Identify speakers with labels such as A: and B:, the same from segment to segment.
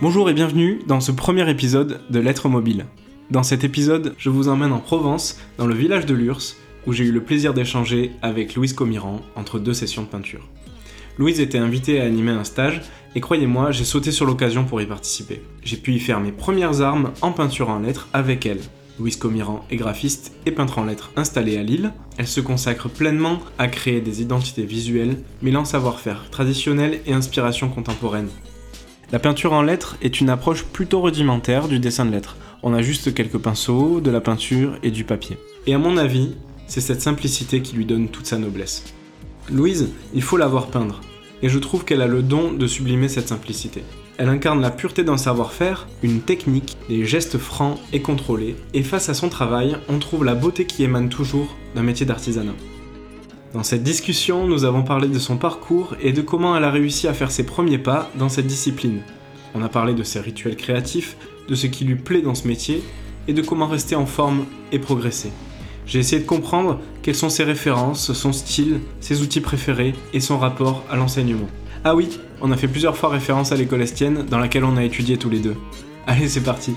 A: Bonjour et bienvenue dans ce premier épisode de Lettres Mobile. Dans cet épisode, je vous emmène en Provence, dans le village de Lurs, où j'ai eu le plaisir d'échanger avec Louise Comiran entre deux sessions de peinture. Louise était invitée à animer un stage, et croyez-moi, j'ai sauté sur l'occasion pour y participer. J'ai pu y faire mes premières armes en peinture en lettres avec elle. Louise Comiran est graphiste et peintre en lettres installée à Lille. Elle se consacre pleinement à créer des identités visuelles, mêlant savoir-faire traditionnel et inspiration contemporaine. La peinture en lettres est une approche plutôt rudimentaire du dessin de lettres. On a juste quelques pinceaux, de la peinture et du papier. Et à mon avis, c'est cette simplicité qui lui donne toute sa noblesse. Louise, il faut la voir peindre, et je trouve qu'elle a le don de sublimer cette simplicité. Elle incarne la pureté d'un savoir-faire, une technique, des gestes francs et contrôlés, et face à son travail, on trouve la beauté qui émane toujours d'un métier d'artisanat. Dans cette discussion, nous avons parlé de son parcours et de comment elle a réussi à faire ses premiers pas dans cette discipline. On a parlé de ses rituels créatifs, de ce qui lui plaît dans ce métier, et de comment rester en forme et progresser. J'ai essayé de comprendre quelles sont ses références, son style, ses outils préférés et son rapport à l'enseignement. Ah oui, on a fait plusieurs fois référence à l'école estienne dans laquelle on a étudié tous les deux. Allez, c'est parti.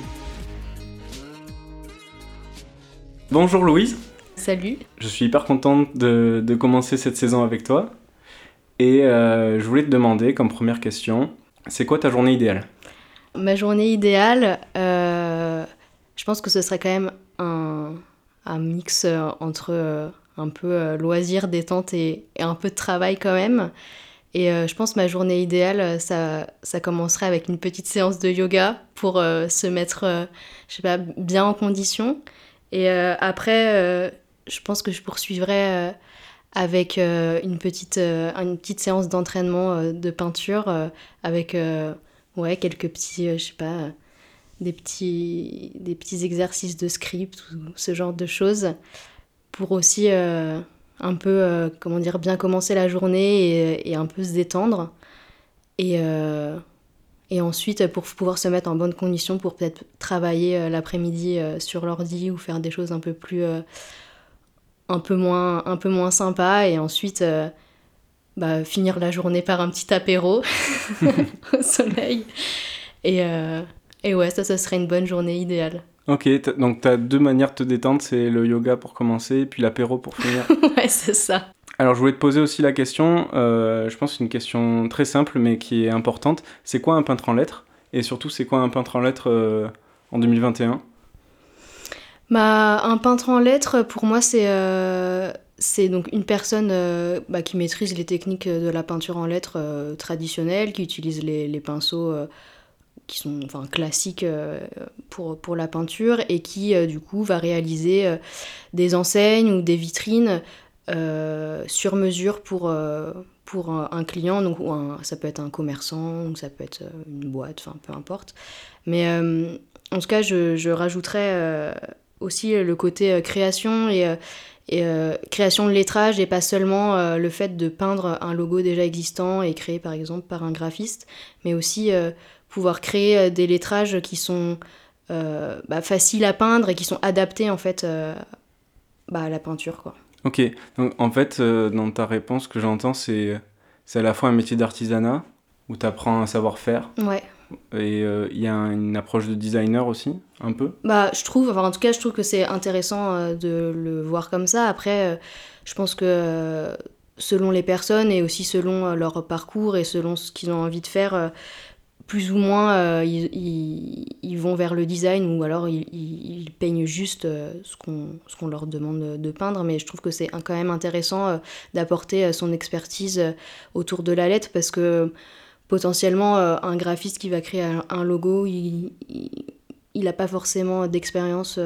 A: Bonjour Louise.
B: Salut.
A: Je suis hyper contente de, commencer cette saison avec toi. Et euh, je voulais te demander comme première question, c'est quoi ta journée idéale?
B: Ma journée idéale, euh, je pense que ce serait quand même un, mix euh, entre un peu loisir, détente et, et, un peu de travail quand même. Et euh, je pense que ma journée idéale, ça, ça commencerait avec une petite séance de yoga pour euh, se mettre, je sais pas, bien en condition. Et après, je pense que je poursuivrais avec une, petite, une petite séance d'entraînement de peinture avec ouais, quelques petits, je sais pas, des petits, des petits exercices de script ou ce genre de choses pour aussi un peu, euh, comment dire, bien commencer la journée et, un peu se détendre. Et, euh, et ensuite, pour pouvoir se mettre en bonne condition pour peut-être travailler euh, l'après-midi sur l'ordi ou faire des choses un peu plus. Un, peu moins, un peu moins sympa. Et ensuite. Bah, finir la journée par un petit apéro au soleil. Et, et ouais, ça, ça serait une bonne journée idéale.
A: Ok, donc tu as deux manières de te détendre, c'est le yoga pour commencer, puis l'apéro pour finir.
B: ouais, c'est ça.
A: Alors je voulais te poser aussi la question, euh, je pense une question très simple mais qui est importante. C'est quoi un peintre en lettres? Et surtout, c'est quoi un peintre en lettres euh, en 2021
B: bah, Un peintre en lettres, pour moi, c'est euh, donc une personne bah, qui maîtrise les techniques de la peinture en lettres traditionnelle, qui utilise les, pinceaux qui sont enfin, classiques euh, pour, pour la peinture et qui euh, du coup va réaliser euh, des enseignes ou des vitrines sur mesure pour, pour un, client, donc ou ça peut être un commerçant ou ça peut être une boîte, peu importe. Mais en tout cas, je, je rajouterais aussi le côté création et, et création de lettrage et pas seulement le fait de peindre un logo déjà existant et créé par exemple par un graphiste, mais aussi pouvoir créer euh, des lettrages qui sont euh, bah, faciles à peindre et qui sont adaptés en fait euh, bah, à la peinture. Quoi.
A: Ok, donc en fait, dans ta réponse, ce que j'entends, c'est c'est à la fois un métier d'artisanat où tu apprends un savoir-faire.
B: Ouais.
A: Et il y a une approche de designer aussi, un peu?
B: Bah, je trouve, enfin, en tout cas, je trouve que c'est intéressant de le voir comme ça. Après, je pense que selon les personnes et aussi selon leur parcours et selon ce qu'ils ont envie de faire, plus ou moins euh, ils, vont vers le design ou alors ils, peignent juste euh, ce qu'on leur demande de peindre. Mais je trouve que c'est quand même intéressant euh, d'apporter son expertise autour de la lettre parce que potentiellement un graphiste qui va créer un, logo, il n'a pas forcément d'expérience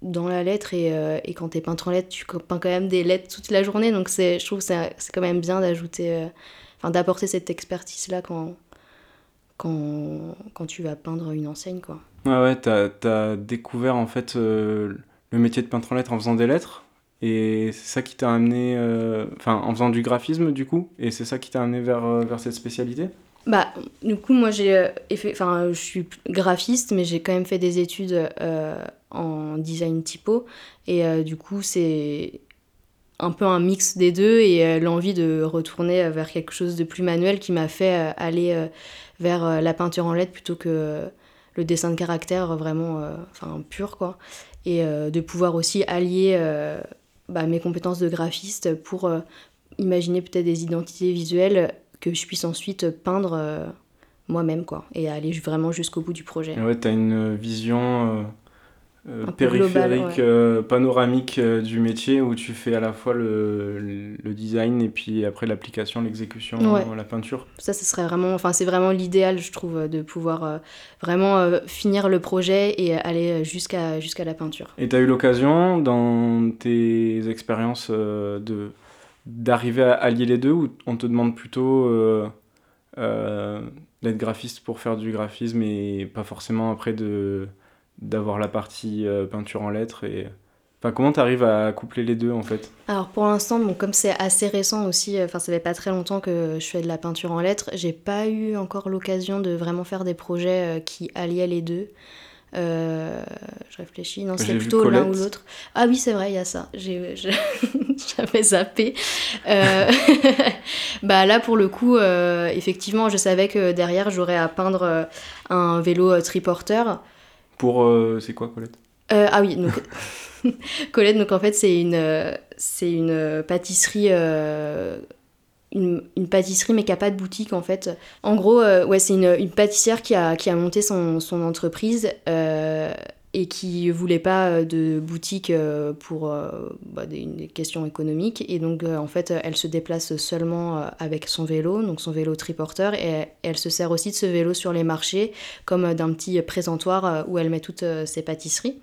B: dans la lettre et, et quand tu es peintre en lettres, tu peins quand même des lettres toute la journée. Donc je trouve que c'est quand même bien d'ajouter, d'apporter cette expertise-là quand quand, quand tu vas peindre une enseigne. Quoi.
A: Ah ouais, t'as as découvert en fait euh, le métier de peintre en lettres en faisant des lettres? Et c'est ça qui t'a amené, euh, enfin en faisant du graphisme du coup, et c'est ça qui t'a amené vers, euh, vers cette spécialité?
B: Bah, du coup, moi, j'ai enfin, je suis graphiste, mais j'ai quand même fait des études en design typo. Et du coup, c'est un peu un mix des deux et l'envie de retourner vers quelque chose de plus manuel qui m'a fait aller vers la peinture en LED plutôt que le dessin de caractère vraiment enfin pur quoi et de pouvoir aussi allier bah, mes compétences de graphiste pour imaginer peut-être des identités visuelles que je puisse ensuite peindre moi-même quoi et aller vraiment jusqu'au bout du projet.
A: Ouais, tu as une vision euh, périphérique, euh, panoramique euh, du métier où tu fais à la fois le, le design et puis après l'application, l'exécution, la peinture.
B: Ça, ce serait vraiment, enfin c'est vraiment l'idéal, je trouve, de pouvoir vraiment finir le projet et aller jusqu'à jusqu'à la peinture.
A: Et tu as eu l'occasion dans tes expériences de d'arriver à allier les deux ou on te demande plutôt d'être graphiste pour faire du graphisme et pas forcément après de d'avoir la partie euh, peinture en lettres et Enfin, comment tu arrives à coupler les deux en fait?
B: Alors pour l'instant, bon, comme c'est assez récent aussi, euh, enfin ça fait pas très longtemps que je fais de la peinture en lettres, j'ai pas eu encore l'occasion de vraiment faire des projets euh, qui alliaient les deux. je réfléchis, non, c'est plutôt l'un ou l'autre. Ah oui, c'est vrai, il y a ça. J'avais zappé. bah là, pour le coup, effectivement, je savais que derrière, j'aurais à peindre un vélo triporteur.
A: Pour. Euh, c'est quoi, Colette?
B: Euh, Ah oui, donc. Colette, donc en fait, c'est une, euh, c'est une pâtisserie. Une, une, pâtisserie mais qui n'a pas de boutique en fait. En gros, ouais, c'est une, pâtissière qui a, qui a monté son, son entreprise et qui voulait pas euh, de boutique euh, pour euh, bah, des, questions économiques. Et donc, en fait, elle se déplace seulement avec son vélo, donc son vélo triporteur, et elle se sert aussi de ce vélo sur les marchés comme d'un petit présentoir où elle met toutes ses pâtisseries.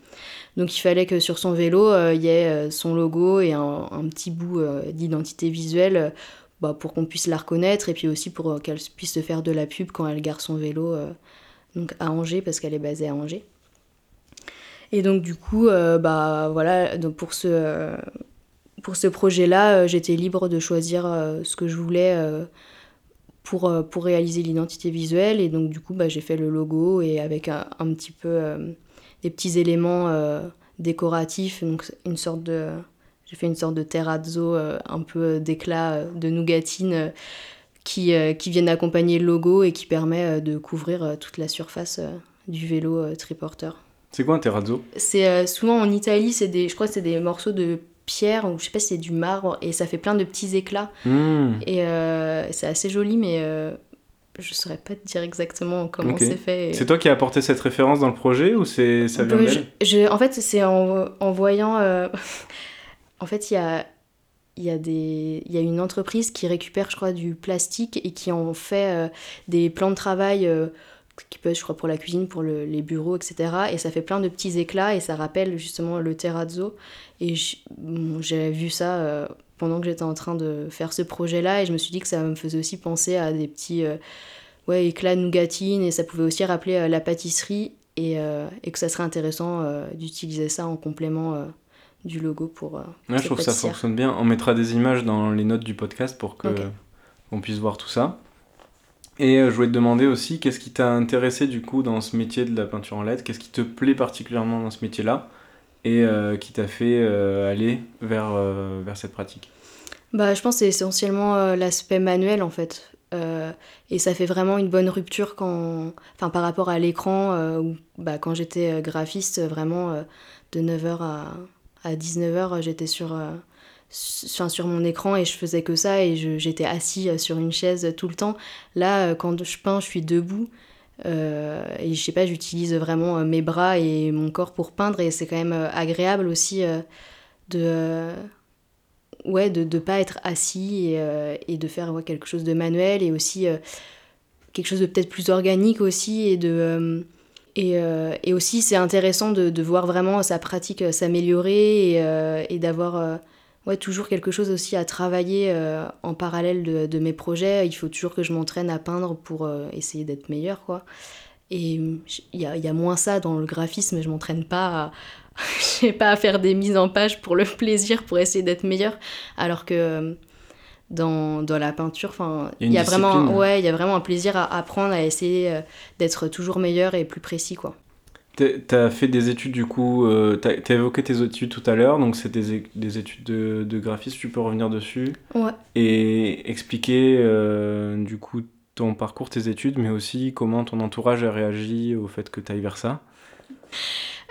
B: Donc, il fallait que sur son vélo, il y ait son logo et un, petit bout d'identité visuelle. Bah, pour qu'on puisse la reconnaître et puis aussi pour qu'elle puisse se faire de la pub quand elle gare son vélo donc à Angers parce qu'elle est basée à Angers. Et donc du coup, euh, bah voilà, donc pour ce, pour ce projet-là, euh, j'étais libre de choisir euh, ce que je voulais pour, pour réaliser l'identité visuelle. Et donc du coup, bah, j'ai fait le logo et avec un, petit peu des petits éléments décoratifs, donc une sorte de... J'ai fait une sorte de terrazzo un peu d'éclat de nougatine qui, qui viennent accompagner le logo et qui permet de couvrir toute la surface du vélo triporteur.
A: C'est quoi un terrazzo
B: C'est euh, souvent en Italie, c'est des, je crois que c'est des morceaux de pierre ou je sais pas si c'est du marbre et ça fait plein de petits éclats. Hmm. Et euh, c'est assez joli, mais euh, je saurais pas te dire exactement comment c'est fait.
A: C'est toi qui as apporté cette référence dans le projet ou c'est ça vient
B: je, En fait, c'est en, en, voyant. en fait, il y a il y, a des, il y a une entreprise qui récupère, je crois, du plastique et qui en fait des plans de travail qui peut être, je crois, pour la cuisine, pour les bureaux, etc. Et ça fait plein de petits éclats et ça rappelle justement le terrazzo. Et j'ai vu ça euh, pendant que j'étais en train de faire ce projet-là et je me suis dit que ça me faisait aussi penser à des petits euh, ouais, éclats de nougatine et ça pouvait aussi rappeler euh, la pâtisserie et, et, que ça serait intéressant d'utiliser ça en complément du logo pour. ouais,
A: je trouve que ça fonctionne bien. On mettra des images dans les notes du podcast pour que on puisse voir tout ça. Et euh, je voulais te demander aussi, qu'est-ce qui t'a intéressé du coup dans ce métier de la peinture en LED Qu'est-ce qui te plaît particulièrement dans ce métier-là? Et euh, qui t'a fait euh, aller vers, vers cette pratique?
B: Bah, Je pense que c'est essentiellement l'aspect manuel en fait. et ça fait vraiment une bonne rupture quand, enfin, par rapport à l'écran, où bah, quand j'étais graphiste, vraiment de 9h à, à 19h, j'étais sur sur, mon écran et je faisais que ça et j'étais assis euh, sur une chaise tout le temps. Là, euh, quand je peins, je suis debout. Euh, et je sais pas, j'utilise vraiment mes bras et mon corps pour peindre et c'est quand même agréable aussi de ouais de ne pas être assis et, de faire quelque chose de manuel et aussi quelque chose de peut-être plus organique aussi et de et, et aussi c'est intéressant de, de, voir vraiment sa pratique s'améliorer et d'avoir ouais, toujours quelque chose aussi à travailler euh, en parallèle de, mes projets. Il faut toujours que je m'entraîne à peindre pour euh, essayer d'être meilleure, quoi. Et il y a, y a, moins ça dans le graphisme, je m'entraîne pas à, je sais pas, à faire des mises en page pour le plaisir, pour essayer d'être meilleure. Alors que euh, dans, dans la peinture, il y, a, vraiment, ouais, il y a vraiment un plaisir à apprendre, à essayer d'être toujours meilleur et plus précis, quoi.
A: T'as fait des études du coup, euh, t'as as évoqué tes études tout à l'heure, donc c'est des, des, études de, de graphisme, tu peux revenir dessus
B: Ouais.
A: Et expliquer euh, du coup ton parcours, tes études, mais aussi comment ton entourage a réagi au fait que tu ailles vers ça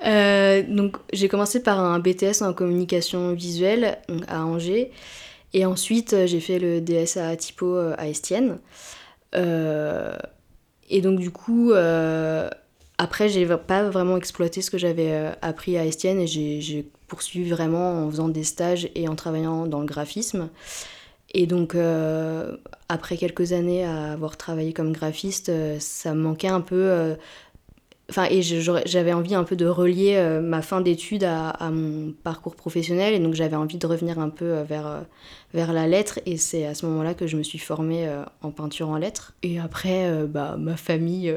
B: euh, donc j'ai commencé par un BTS en communication visuelle à Angers et ensuite j'ai fait le DS à Typo à Estienne. et donc du coup après, j'ai pas vraiment exploité ce que j'avais euh, appris à Estienne et j'ai poursuivi vraiment en faisant des stages et en travaillant dans le graphisme. Et donc, euh, après quelques années à avoir travaillé comme graphiste, euh, ça me manquait un peu Enfin, et j'avais envie un peu de relier euh, ma fin d'études à, à, mon parcours professionnel, et donc j'avais envie de revenir un peu euh, vers, euh, vers la lettre, et c'est à ce moment-là que je me suis formée en peinture en lettres. Et après, bah, ma famille,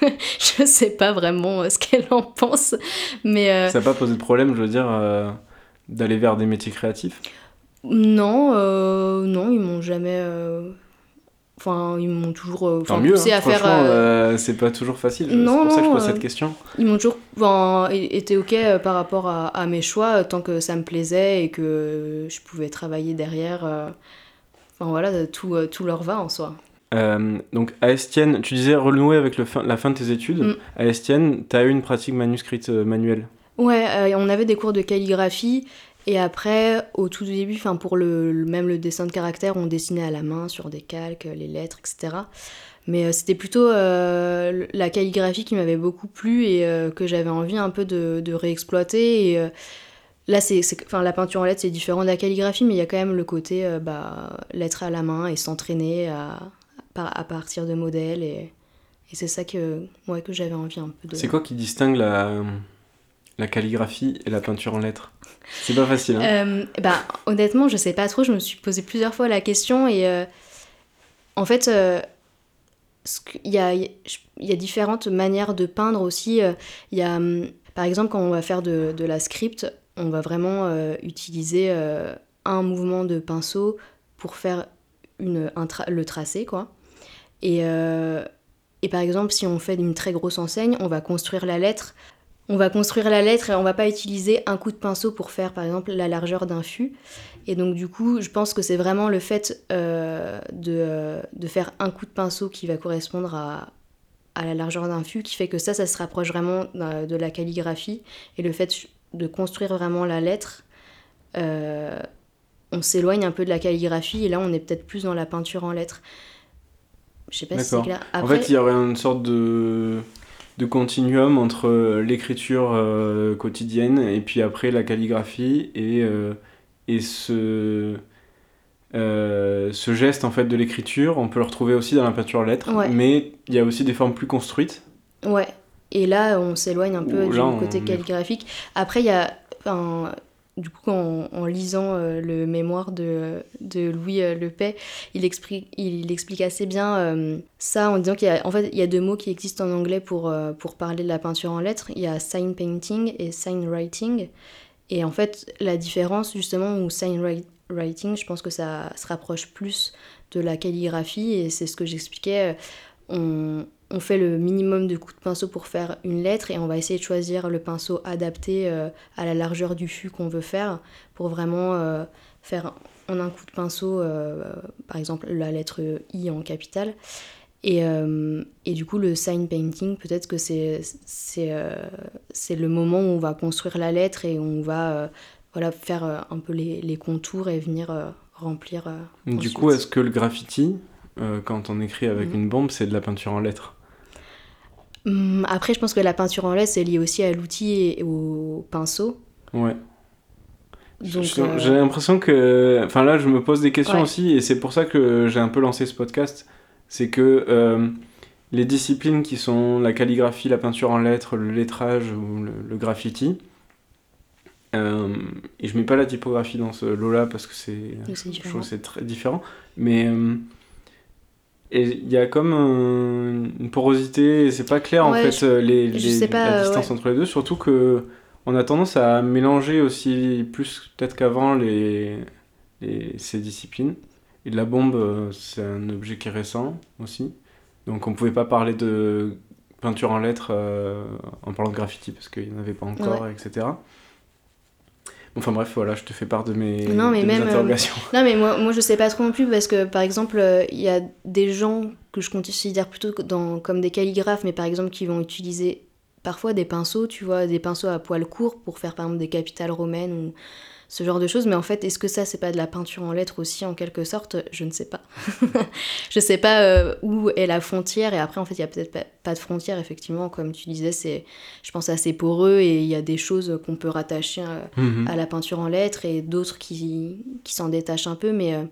B: je sais pas vraiment ce qu'elle en pense, mais...
A: Ça n'a pas posé de problème, je veux dire, d'aller vers des métiers créatifs?
B: Non, non, ils m'ont jamais Enfin, ils m'ont toujours euh, enfin, poussé
A: hein.
B: à faire.
A: Euh, euh, c'est pas toujours facile. C'est pour ça que je pose cette question.
B: Ils m'ont toujours été ok par rapport à, à, mes choix tant que ça me plaisait et que je pouvais travailler derrière. Enfin voilà, tout, tout leur va en soi.
A: donc à Estienne, tu disais renouer avec le fin, la fin de tes études. Mm. À Estienne, tu as eu une pratique manuscrite manuelle?
B: Ouais, on avait des cours de calligraphie et après, au tout début, enfin pour le, même le dessin de caractère, on dessinait à la main sur des calques, les lettres, etc. Mais euh, c'était plutôt euh, la calligraphie qui m'avait beaucoup plu et euh, que j'avais envie un peu de, réexploiter. Et là, c'est, enfin, la peinture en lettres, c'est différent de la calligraphie, mais il y a quand même le côté bah, lettre à la main et s'entraîner à, à, partir de modèles. Et, c'est ça que, que j'avais envie un peu de.
A: C'est quoi qui distingue la, la calligraphie et la peinture en lettres c'est pas facile. Hein.
B: Euh, bah, honnêtement, je sais pas trop. Je me suis posé plusieurs fois la question et euh, en fait, euh, il y, a, y, a, différentes manières de peindre aussi. Y a, hum, par exemple, quand on va faire de, de la script, on va vraiment utiliser un mouvement de pinceau pour faire une, le tracé, quoi. Et, et par exemple, si on fait une très grosse enseigne, on va construire la lettre on va construire la lettre et on va pas utiliser un coup de pinceau pour faire par exemple la largeur d'un fût. Et donc du coup, je pense que c'est vraiment le fait euh, de, de, faire un coup de pinceau qui va correspondre à, à la largeur d'un fût qui fait que ça, ça se rapproche vraiment de la calligraphie. Et le fait de construire vraiment la lettre, euh, on s'éloigne un peu de la calligraphie et là on est peut-être plus dans la peinture en lettres.
A: Je sais pas si c'est clair. En fait, il y aurait une sorte de de continuum entre euh, l'écriture euh, quotidienne et puis après la calligraphie et, euh, et ce, ce geste en fait de l'écriture, on peut le retrouver aussi dans la peinture lettres, mais il y a aussi des formes plus construites.
B: Ouais. Et là, on s'éloigne un peu du côté calligraphique. Après, il y a du coup, en, lisant euh, le mémoire de, Louis euh, Lepay, il explique, assez bien euh, ça en disant qu'il y a, fait, il y a deux mots qui existent en anglais pour, pour parler de la peinture en lettres. Il y a sign painting et sign writing. Et en fait, la différence, justement, où sign writing, je pense que ça se rapproche plus de la calligraphie, et c'est ce que j'expliquais. On fait le minimum de coups de pinceau pour faire une lettre et on va essayer de choisir le pinceau adapté euh, à la largeur du fût qu'on veut faire pour vraiment euh, faire en un coup de pinceau, euh, par exemple la lettre I en capitale. Et, et du coup, le sign painting, peut-être que c'est c'est le moment où on va construire la lettre et on va voilà, faire un peu les, les contours et venir remplir.
A: du coup, est-ce que le graffiti, quand on écrit avec mhm. une bombe, c'est de la peinture en lettres
B: Hum, après, je pense que la peinture en lait, c'est lié aussi à l'outil et au pinceau.
A: Ouais. Euh, j'ai l'impression que. Enfin, là, je me pose des questions aussi, et c'est pour ça que j'ai un peu lancé ce podcast. C'est que euh, les disciplines qui sont la calligraphie, la peinture en lettres, le lettrage ou le, graffiti, euh, et je mets pas la typographie dans ce lot-là parce que c'est. c'est très différent. Mais et il y a comme une porosité, c'est pas clair en fait euh, les, les la distance entre les deux, surtout que on a tendance à mélanger aussi plus peut-être qu'avant les, les, ces disciplines. Et la bombe, euh, c'est un objet qui est récent aussi. Donc on pouvait pas parler de peinture en lettres en parlant de graffiti parce qu'il n'y en avait pas encore, etc. Enfin bref, voilà, je te fais part de mes,
B: non, mais même,
A: interrogations.
B: non, mais moi, moi je sais pas trop non plus parce que par exemple, il y a des gens que je considère plutôt dans, comme des calligraphes, mais par exemple qui vont utiliser parfois des pinceaux, tu vois, des pinceaux à poils courts pour faire par exemple des capitales romaines ou ce genre de choses. Mais en fait, est-ce que ça, c'est pas de la peinture en lettres aussi, en quelque sorte? Je ne sais pas. je sais pas euh, où est la frontière. Et après, en fait, il y a peut-être pas, de frontière, effectivement. Comme tu disais, c'est, je pense, assez poreux. Et il y a des choses qu'on peut rattacher à, mhm. la peinture en lettres et d'autres qui, qui s'en détachent un peu. Mais. Euh,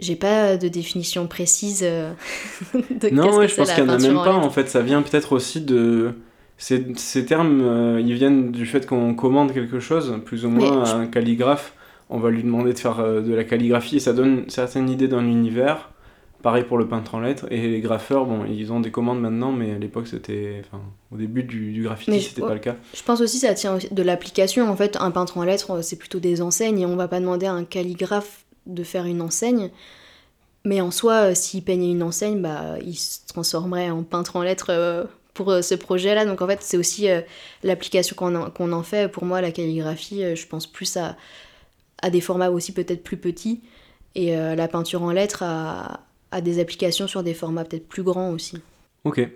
B: j'ai pas de définition précise euh,
A: de Non, ouais, je pense qu'il n'y en a même pas. En fait, ça vient peut-être aussi de ces, ces termes, euh, ils viennent du fait qu'on commande quelque chose, plus ou moins à un calligraphe. On va lui demander de faire euh, de la calligraphie et ça donne une certaine idée d'un univers. Pareil pour le peintre en lettres. Et les graffeurs, bon, ils ont des commandes maintenant, mais à l'époque, c'était. Enfin, au début du, du graffiti, c'était pas le cas.
B: Je pense aussi que ça tient de l'application. En fait, un peintre en lettres, c'est plutôt des enseignes et on va pas demander à un calligraphe de faire une enseigne. Mais en soi, euh, s'il peignait une enseigne, bah, il se transformerait en peintre en lettres pour euh, ce projet-là. Donc en fait, c'est aussi euh, l'application qu'on en, fait. Pour moi, la calligraphie, euh, je pense plus à, à des formats aussi peut-être plus petits. Et la peinture en lettres a, a, des applications sur des formats peut-être plus grands aussi.
A: Ok.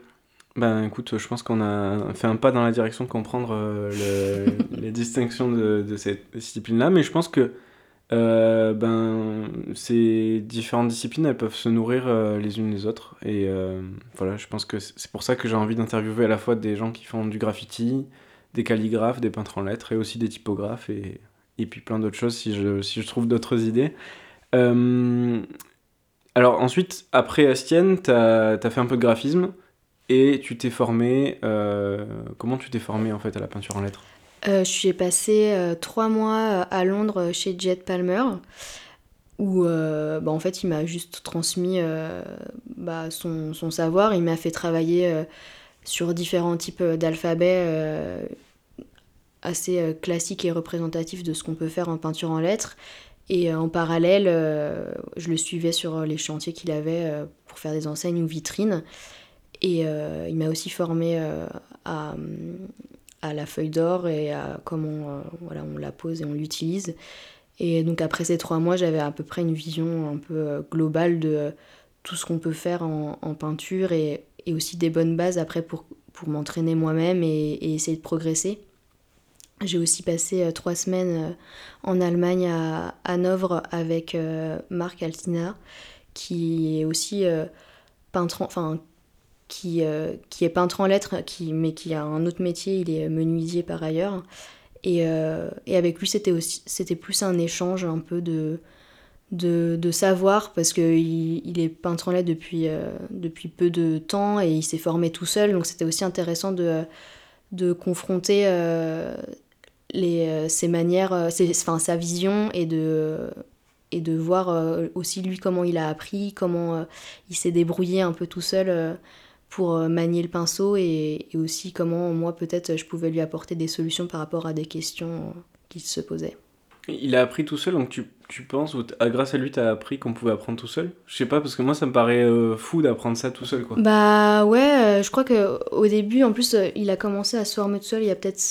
A: Ben écoute, je pense qu'on a fait un pas dans la direction de comprendre les distinctions de, de cette discipline-là, mais je pense que euh, ben, ces différentes disciplines, elles peuvent se nourrir euh, les unes les autres. Et euh, voilà, je pense que c'est pour ça que j'ai envie d'interviewer à la fois des gens qui font du graffiti, des calligraphes, des peintres en lettres, et aussi des typographes, et, et puis plein d'autres choses si je, si je trouve d'autres idées. alors ensuite, après Astienne, tu as, fait un peu de graphisme, et tu t'es formé... comment tu t'es formé en fait à la peinture en lettres?
B: Je suis passé euh, trois mois euh, à Londres chez Jet Palmer, où bah, en fait il m'a juste transmis bah, son, son, savoir, il m'a fait travailler sur différents types d'alphabets assez classiques et représentatifs de ce qu'on peut faire en peinture en lettres. Et en parallèle, je le suivais sur les chantiers qu'il avait pour faire des enseignes ou vitrines. Et il m'a aussi formé à, à la feuille d'or et à comment euh, voilà, on la pose et on l'utilise. Et donc après ces trois mois, j'avais à peu près une vision un peu euh, globale de euh, tout ce qu'on peut faire en, peinture et, et, aussi des bonnes bases après pour, pour m'entraîner moi-même et, essayer de progresser. J'ai aussi passé trois semaines en Allemagne à Hanovre avec Marc Altina, qui est aussi peintre, enfin qui, euh, qui est peintre en lettres, qui, mais qui a un autre métier, il est menuisier par ailleurs. Et, euh, et avec lui, c'était, aussi, c'était plus un échange un peu de, de, savoir, parce qu'il il est peintre en lettres depuis, euh, depuis peu de temps et il s'est formé tout seul, donc c'était aussi intéressant de, de confronter les, ses manières, ses, enfin, sa vision et de, et de voir aussi lui comment il a appris, comment il s'est débrouillé un peu tout seul pour euh, manier le pinceau et, aussi comment moi peut-être je pouvais lui apporter des solutions par rapport à des questions euh, qui se posaient.
A: Il a appris tout seul, donc tu, tu penses, ou ah, grâce à lui, tu as appris qu'on pouvait apprendre tout seul? Je sais pas, parce que moi, ça me paraît euh, fou d'apprendre ça tout seul, quoi.
B: Bah ouais, je crois qu'au début, en plus, il a commencé à se former tout seul il y a peut-être,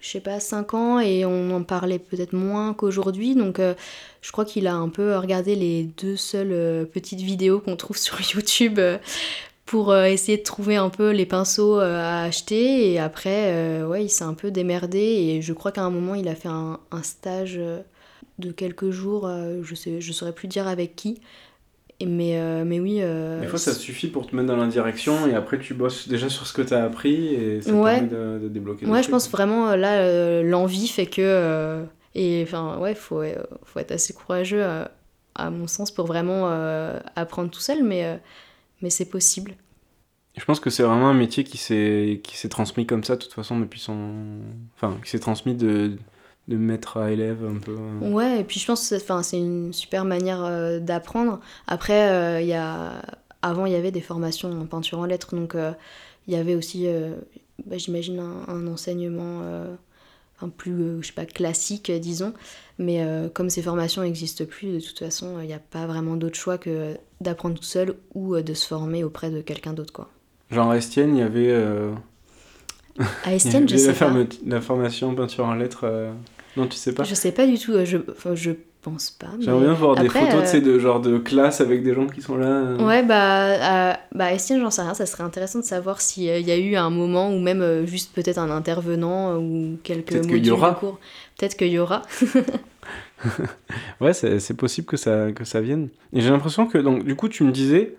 B: je sais pas, 5 ans, et on en parlait peut-être moins qu'aujourd'hui, donc je crois qu'il a un peu regardé les deux seules petites vidéos qu'on trouve sur YouTube pour euh, essayer de trouver un peu les pinceaux euh, à acheter. Et après, euh, ouais, il s'est un peu démerdé. Et je crois qu'à un moment, il a fait un, stage de quelques jours. je sais, je saurais plus dire avec qui. Mais, mais oui.
A: Des fois, ça suffit pour te mettre dans la direction et après, tu bosses déjà sur ce que tu as appris et ça permet de, débloquer.
B: Ouais, je pense vraiment, là, l'envie fait que. et enfin, ouais, faut, faut être assez courageux, à mon sens, pour vraiment apprendre tout seul. Mais mais c'est possible.
A: Je pense que c'est vraiment un métier qui s'est qui s'est transmis comme ça de toute façon depuis son enfin qui s'est transmis de de maître à élève un peu.
B: Euh. Ouais, et puis je pense que c'est une super manière euh, d'apprendre. Après, euh, y a... avant, il y avait des formations en peinture en lettres, donc il y avait aussi, bah, j'imagine, un, enseignement un plus, je sais pas, classique, disons. Mais euh, comme ces formations n'existent plus, de toute façon, il n'y a pas vraiment d'autre choix que d'apprendre tout seul ou euh, de se former auprès de quelqu'un d'autre. quoi.
A: Genre à Estienne, il y avait. euh,
B: À Estienne, je sais
A: la,
B: pas.
A: la formation peinture en lettres. Non, tu sais pas?
B: Je sais pas du tout. Je, enfin, je pense pas. mais-
A: J'aimerais bien voir des photos,
B: euh,
A: de genre de classe avec des gens qui sont là. euh.
B: Ouais, bah, à, bah, Estienne, j'en sais rien. Ça serait intéressant de savoir s'il y a eu un moment ou même euh, juste peut-être un intervenant euh, ou quelques
A: y
B: modules
A: aura.
B: de cours. Peut-être qu'il y aura.
A: Ouais, c'est c'est possible que ça, que ça vienne. Et j'ai l'impression que, donc, du coup, tu me disais,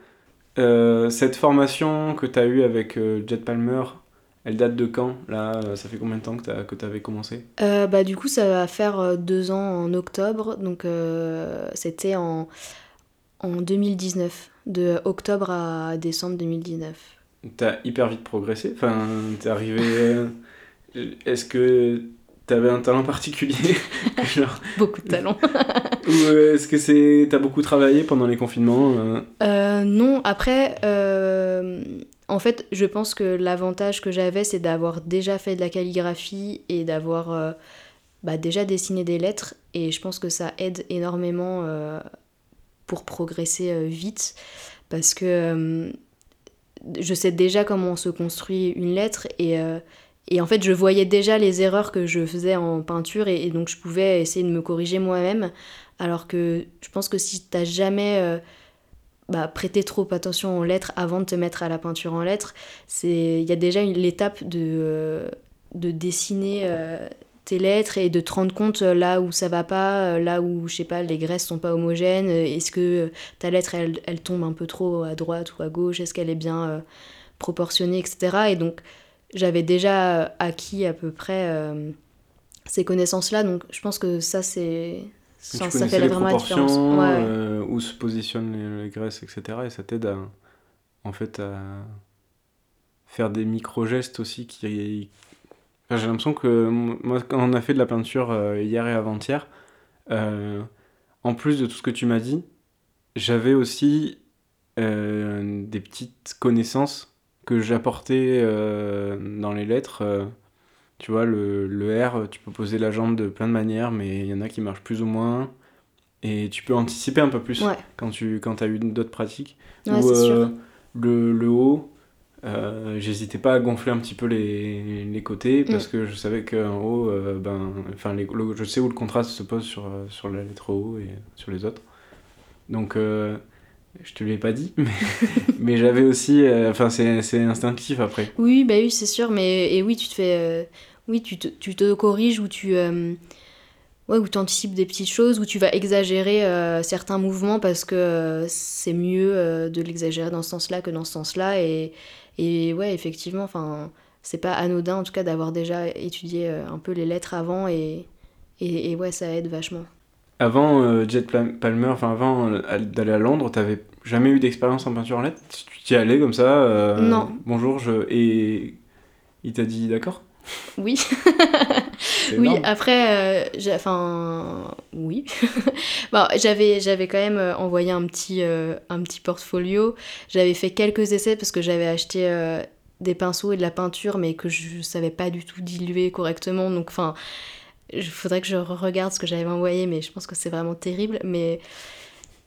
A: euh, cette formation que tu as eue avec euh, Jet Palmer, elle date de quand Là, euh, ça fait combien de temps que tu avais commencé?
B: Euh, bah, du coup, ça va faire euh, deux ans en octobre. Donc, euh, c'était en, en 2019. De octobre à décembre 2019.
A: T'as hyper vite progressé? Enfin, t'es arrivé. Est-ce que t'avais un talent particulier? Genre,
B: Beaucoup de talent.
A: Ou est-ce que c'est t'as beaucoup travaillé pendant les confinements Euh,
B: non, après, euh, en fait, je pense que l'avantage que j'avais, c'est d'avoir déjà fait de la calligraphie et d'avoir euh, bah, déjà dessiné des lettres. Et je pense que ça aide énormément euh, pour progresser euh, vite. Parce que je sais déjà comment on se construit une lettre et, en fait, je voyais déjà les erreurs que je faisais en peinture et, et donc je pouvais essayer de me corriger moi-même. Alors que je pense que si t'as jamais bah, prêté trop attention aux lettres avant de te mettre à la peinture en lettres, il y a déjà l'étape de, euh, de dessiner euh, tes lettres et de te rendre compte euh, là où ça va pas, là où je sais pas les graisses sont pas homogènes, est-ce que ta lettre elle, elle tombe un peu trop à droite ou à gauche, est-ce qu'elle est bien proportionnée, etc. Et donc j'avais déjà acquis à peu près ces connaissances-là, donc je pense que ça c'est
A: tu
B: ça, ça
A: connaissais
B: fait
A: les
B: vraiment différence.
A: proportions,
B: Ouais.
A: euh, où se positionnent les, les graisses, etc. Et ça t'aide à, en fait, à faire des micro-gestes aussi qui... Enfin, j'ai l'impression que moi, quand on a fait de la peinture euh, hier et avant-hier, euh, en plus de tout ce que tu m'as dit, j'avais aussi des petites connaissances que j'apportais dans les lettres. Tu vois, le, le R, tu peux poser la jambe de plein de manières, mais il y en a qui marchent plus ou moins. Et tu peux anticiper un peu plus
B: Ouais.
A: quand tu quand as eu d'autres pratiques.
B: Ouais,
A: Ou, euh, le, le haut, euh, j'hésitais pas à gonfler un petit peu les, les côtés
B: Mm.
A: parce que je savais qu'en haut, euh, ben, enfin, les- le- je sais où le contraste se pose sur, euh, sur la lettre haut et sur les autres. Donc, je te l'ai pas dit, mais, j'avais aussi. euh, Enfin, c'est instinctif après.
B: Oui, bah oui, c'est sûr, mais et oui, tu te fais, euh, oui, tu te, tu te corriges ou tu, euh, ouais, ou anticipes des petites choses, ou tu vas exagérer certains mouvements parce que c'est mieux de l'exagérer dans ce sens-là que dans ce sens-là, et, et ouais, effectivement, enfin, c'est pas anodin en tout cas d'avoir déjà étudié un peu les lettres avant, et, et, et ouais, ça aide vachement.
A: Avant euh, Jet Palmer, enfin avant euh, d'aller à Londres, t'avais jamais eu d'expérience en peinture en lettres? Tu t'y allais comme ça euh,
B: Non.
A: Bonjour, je. Et il t'a dit d'accord?
B: Oui. Oui, après, enfin, oui. bon, j'avais, j'avais quand même envoyé un petit, un petit portfolio. J'avais fait quelques essais parce que j'avais acheté des pinceaux et de la peinture, mais que je savais pas du tout diluer correctement. Donc, enfin, il faudrait que je regarde ce que j'avais envoyé, mais je pense que c'est vraiment terrible. Mais,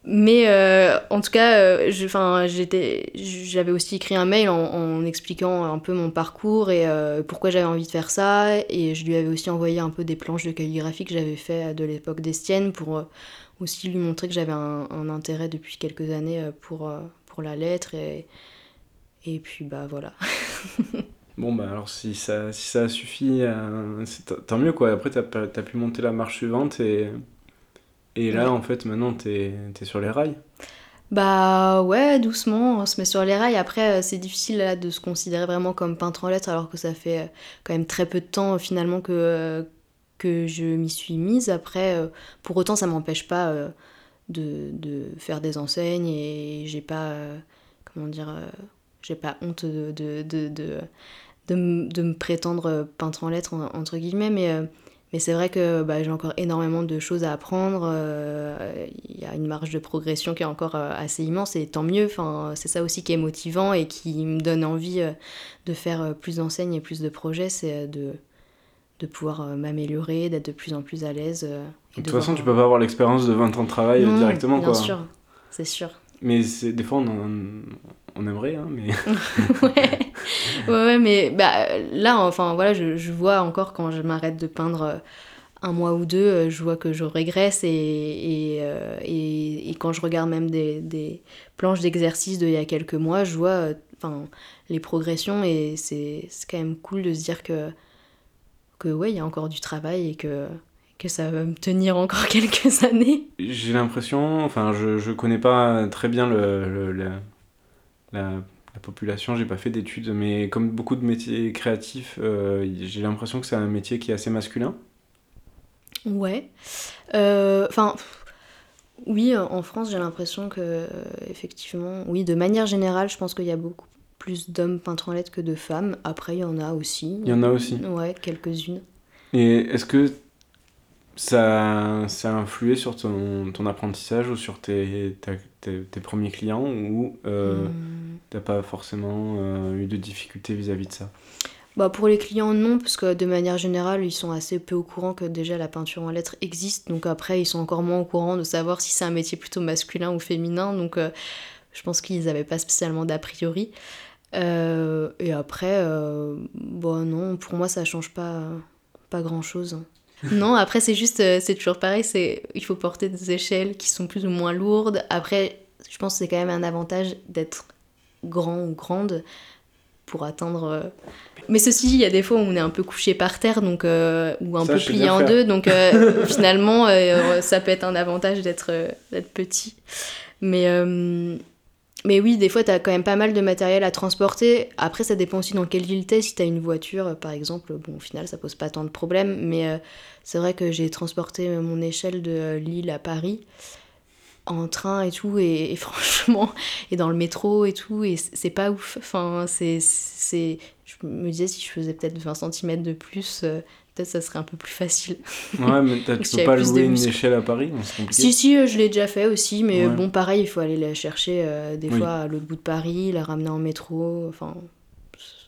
B: mais euh, en tout cas, euh, j'avais aussi écrit un mail en, expliquant un peu mon parcours et euh, pourquoi j'avais envie de faire ça. Et je lui avais aussi envoyé un peu des planches de calligraphie que j'avais fait de l'époque d'Estienne pour aussi lui montrer que j'avais un, intérêt depuis quelques années pour, pour la lettre. Et, et puis, bah voilà.
A: Bon, bah alors si ça, si ça suffit, euh, c'est t- tant mieux quoi. Après, t'as as pu monter la marche suivante et, et là,
B: Ouais.
A: en fait, maintenant, t'es es sur les rails.
B: Bah ouais, doucement, on se met sur les rails. Après, euh, c'est difficile là, de se considérer vraiment comme peintre en lettres alors que ça fait euh, quand même très peu de temps euh, finalement que, euh, que je m'y suis mise. Après, euh, pour autant, ça m'empêche pas euh, de, de faire des enseignes et j'ai pas, euh, comment dire, euh, j'ai pas honte de, de, de, de, de, de me prétendre peintre en lettres en- entre guillemets, mais euh, mais c'est vrai que bah, j'ai encore énormément de choses à apprendre. euh, Il y a une marge de progression qui est encore euh, assez immense et tant mieux. Enfin, c'est ça aussi qui est motivant et qui me donne envie euh, de faire euh, plus d'enseignes et plus de projets. C'est euh, de, de pouvoir euh, m'améliorer, d'être de plus en plus à l'aise. euh,
A: De toute
B: voir,
A: façon, tu
B: euh,
A: peux pas avoir l'expérience de 20 ans de travail euh,
B: non,
A: directement
B: Bien
A: quoi.
B: sûr, c'est sûr.
A: Mais des fois, on, en- on aimerait, hein, mais.
B: ouais. ouais, mais bah, là, enfin voilà, je, je vois encore quand je m'arrête de peindre un mois ou deux, euh, je vois que je régresse et, et, euh, et, et quand je regarde même des, des planches d'exercice d'il y a quelques mois, je vois euh, les progressions et c'est quand même cool de se dire que, que ouais, il y a encore du travail et que, que ça va me tenir encore quelques années.
A: J'ai l'impression, enfin je, je connais pas très bien le, le, le la, la population, j'ai pas fait d'études, mais comme beaucoup de métiers créatifs, euh, j'ai l'impression que c'est un métier qui est assez masculin.
B: Ouais. Enfin, oui, en France, j'ai l'impression que, effectivement, oui, de manière générale, je pense qu'il y a beaucoup plus d'hommes peintres en lettres que de femmes. Après, il y en a aussi.
A: Il y en a aussi.
B: Ouais, quelques-unes.
A: Et est-ce que ça, ça a influé sur ton, ton apprentissage ou sur tes, ta- tes, tes premiers clients ou euh,
B: Hmm.
A: t'as pas forcément euh, eu de difficultés vis-à-vis de ça?
B: Bah, pour les clients, non, parce que de manière générale, ils sont assez peu au courant que déjà la peinture en lettres existe. Donc après, ils sont encore moins au courant de savoir si c'est un métier plutôt masculin ou féminin. Donc euh, je pense qu'ils n'avaient pas spécialement d'a priori. Euh, et après, bon, non, pour moi, ça change pas, pas grand-chose. non, après, c'est juste, euh, c'est toujours pareil, c'est, il faut porter des échelles qui sont plus ou moins lourdes. Après, je pense que c'est quand même un avantage d'être grand ou grande pour atteindre... euh, Mais ceci, il y a des fois où on est un peu couché par terre, donc, euh, ou un
A: Ça,
B: peu plié en
A: faire.
B: deux, donc euh, finalement, euh, ça peut être un avantage d'être d'être petit. Mais, mais oui, des fois, tu as quand même pas mal de matériel à transporter. Après, ça dépend aussi dans quelle ville t'es. Si tu as une voiture, euh, par exemple, bon, au final, ça pose pas tant de problèmes. Mais euh, c'est vrai que j'ai transporté mon échelle de euh, Lille à Paris en train et tout. Et, franchement, et dans le métro et tout. Et c'est pas ouf. Enfin, c'est. Je me disais, si je faisais peut-être 20 cm de plus, euh, peut-être ça serait un peu plus facile.
A: Ouais, mais tu peux pas louer une échelle à Paris.
B: Si, si, euh, je l'ai déjà fait aussi, mais
A: Ouais.
B: bon, pareil, il faut aller la chercher euh, des
A: Oui.
B: fois à l'autre bout de Paris, la ramener en métro, enfin,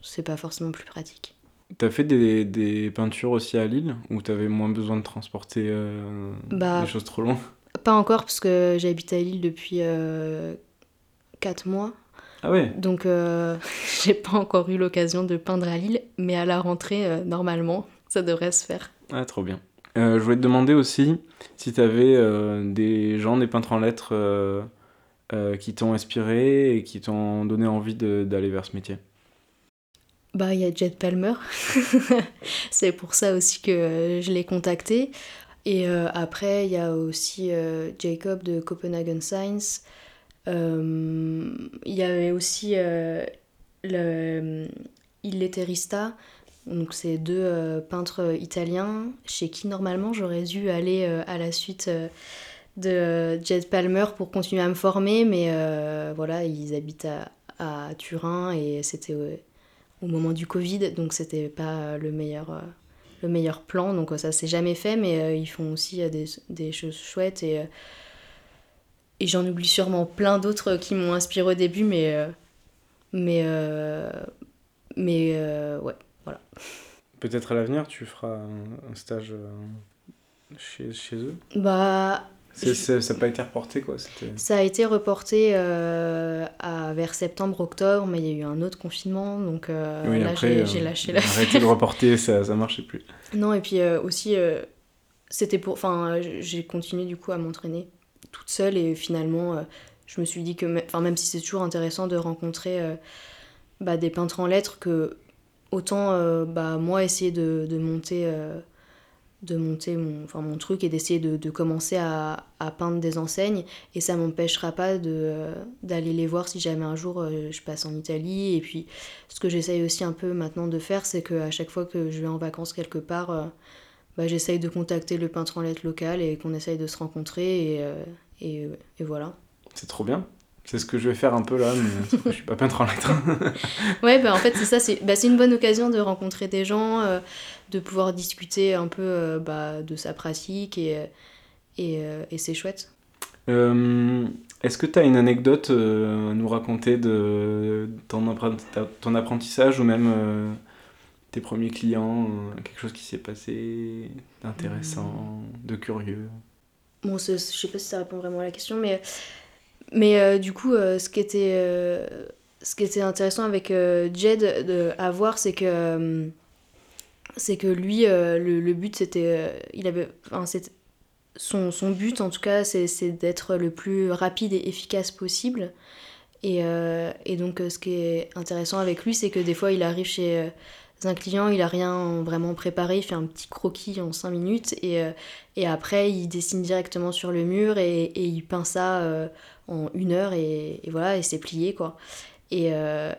B: c'est pas forcément plus pratique.
A: T'as fait des, des peintures aussi à Lille où t'avais moins besoin de transporter euh,
B: Bah,
A: des choses trop loin?
B: Pas encore, parce que j'habite à Lille depuis 4 mois,
A: Ah ouais?
B: Donc euh, j'ai pas encore eu l'occasion de peindre à Lille, mais à la rentrée, euh, normalement, ça devrait se faire.
A: Ah, trop bien. Euh, je voulais te demander aussi si t'avais euh, des gens, des peintres en lettres euh, qui t'ont inspiré et qui t'ont donné envie d'aller vers ce métier.
B: Bah, il y a Jet Palmer. c'est pour ça aussi que je l'ai contacté. Et après, il y a aussi Jacob de Copenhagen Science. Il y avait aussi le, Il Letterista. Donc, c'est deux euh, peintres italiens chez qui, normalement, j'aurais dû aller euh, à la suite euh, de euh, Jet Palmer pour continuer à me former. Mais euh, voilà, ils habitent à, à Turin et c'était euh, au moment du Covid, donc c'était pas le meilleur, euh, le meilleur plan, donc euh, ça s'est jamais fait, mais euh, ils font aussi euh, des, des choses chouettes et, euh, et j'en oublie sûrement plein d'autres qui m'ont inspiré au début, mais, euh, mais, euh, mais euh, ouais, voilà.
A: Peut-être à l'avenir, tu feras un, un stage euh, chez, chez eux?
B: Bah,
A: C'est-
B: Je-
A: Ça n'a pas été reporté, quoi.
B: ça a été reporté euh, à, vers septembre-octobre, mais il y a eu un autre confinement, donc euh,
A: Oui,
B: là
A: après,
B: j'ai lâché la
A: Arrêtez de reporter, ça ne marchait plus.
B: Non, et puis aussi, c'était pour. Enfin, j'ai continué du coup à m'entraîner toute seule et finalement, je me suis dit que. Enfin, même si c'est toujours intéressant de rencontrer bah, des peintres en lettres, que autant euh, bah, moi essayer de, de monter. euh, de monter mon, enfin, mon truc et d'essayer de, de commencer à, à peindre des enseignes et ça m'empêchera pas euh, d'aller les voir si jamais un jour je passe en Italie et puis ce que j'essaye aussi un peu maintenant de faire c'est que à chaque fois que je vais en vacances quelque part bah, j'essaye de contacter le peintre en lettres local et qu'on essaye de se rencontrer et, et voilà
A: C'est trop bien. C'est ce que je vais faire un peu là, mais je suis pas peintre en lettres.
B: Ouais, bah en fait, c'est ça, c'est bah, une bonne occasion de rencontrer des gens, euh, de pouvoir discuter un peu euh, bah, de sa pratique et, euh, et, euh, et c'est chouette.
A: Est-ce que tu as une anecdote à nous raconter de ton, apprenti- ton apprentissage ou même tes premiers clients Quelque chose qui s'est passé d'intéressant, de curieux?
B: Bon, je sais pas si ça répond vraiment à la question, mais, mais euh, du coup, euh, ce qui était euh, ce qui était intéressant avec Jed à voir, c'est que, que lui, le, but, c'était. il avait. son, son, but, en tout cas, c'est d'être le plus rapide et efficace possible. Et, et, donc, ce qui est intéressant avec lui, c'est que des fois, il arrive chez un client, il a rien vraiment préparé, il fait un petit croquis en 5 minutes et, et après il dessine directement sur le mur et, et il peint ça en une heure et, voilà, et c'est plié quoi. Et, euh,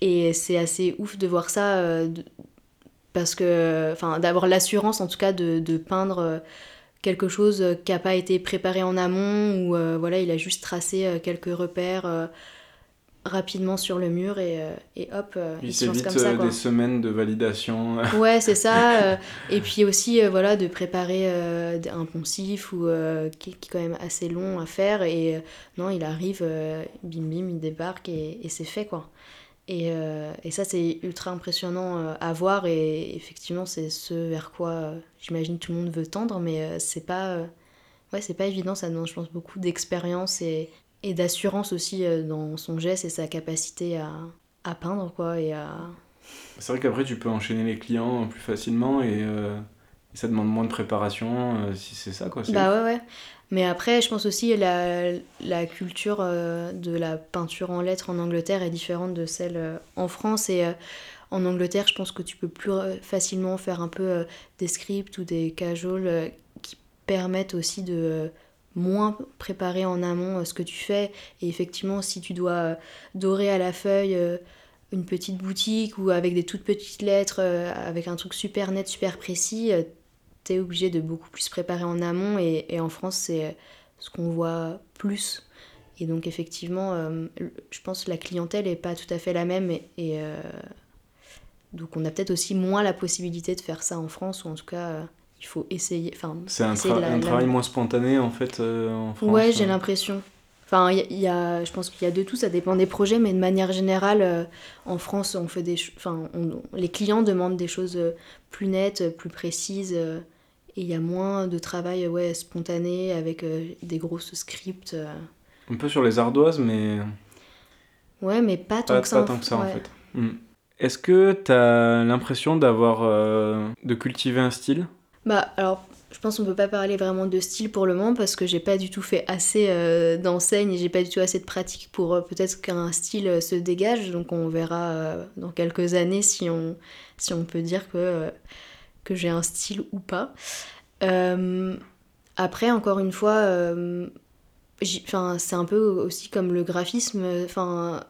B: et c'est assez ouf de voir ça parce que, enfin, d'avoir l'assurance en tout cas de, de peindre quelque chose qui n'a pas été préparé en amont ou voilà, il a juste tracé quelques repères rapidement sur le mur et, euh, et hop, euh,
A: il s'évite comme ça, euh, des semaines de validation.
B: ouais, c'est ça. et puis aussi, voilà, de préparer un poncif ou, qui, qui, est quand même assez long à faire. Et non, il arrive, bim bim, il débarque et, et c'est fait, quoi. Et, et ça, c'est ultra impressionnant à voir. Et effectivement, c'est ce vers quoi j'imagine tout le monde veut tendre, mais c'est pas... Ouais, c'est pas évident, ça demande, je pense, beaucoup d'expérience et, et d'assurance aussi euh, dans son geste et sa capacité à, à peindre quoi et à
A: c'est vrai qu'après tu peux enchaîner les clients plus facilement et, euh, ça demande moins de préparation euh, si c'est ça quoi
B: bah ouais ouais. Mais après je pense aussi la, la culture de la peinture en lettres en Angleterre est différente de celle en France et en Angleterre je pense que tu peux plus facilement faire un peu des scripts ou des cajoles qui permettent aussi de moins préparer en amont euh, ce que tu fais. Et effectivement, si tu dois euh, dorer à la feuille euh, une petite boutique ou avec des toutes petites lettres, avec un truc super net, super précis, tu es obligé de beaucoup plus préparer en amont. Et, en France, c'est ce qu'on voit plus. Et donc, effectivement, je pense que la clientèle n'est pas tout à fait la même. Et, donc, on a peut-être aussi moins la possibilité de faire ça en France, ou en tout cas il faut essayer. Enfin,
A: c'est un, travail moins spontané en fait euh, en France.
B: Ouais, j'ai l'impression. Enfin, il y, a, je pense qu'il y a de tout, ça dépend des projets, mais de manière générale, euh, en France, on fait des, enfin, les clients demandent des choses euh, plus nettes, plus précises, et il y a moins de travail ouais, spontané avec des grosses scripts.
A: Un peu sur les ardoises, mais.
B: Ouais, mais pas tant que ça.
A: Pas tant que ça en fait. Hmm. Est-ce que tu as l'impression d'avoir. de cultiver un style?
B: Bah alors, je pense qu'on peut pas parler vraiment de style pour le moment parce que j'ai pas du tout fait assez euh, d'enseignes et j'ai pas du tout assez de pratique pour euh, peut-être qu'un style euh, se dégage. Donc on verra dans quelques années si on, si on peut dire que, que j'ai un style ou pas. après, encore une fois, c'est un peu aussi comme le graphisme. Enfin,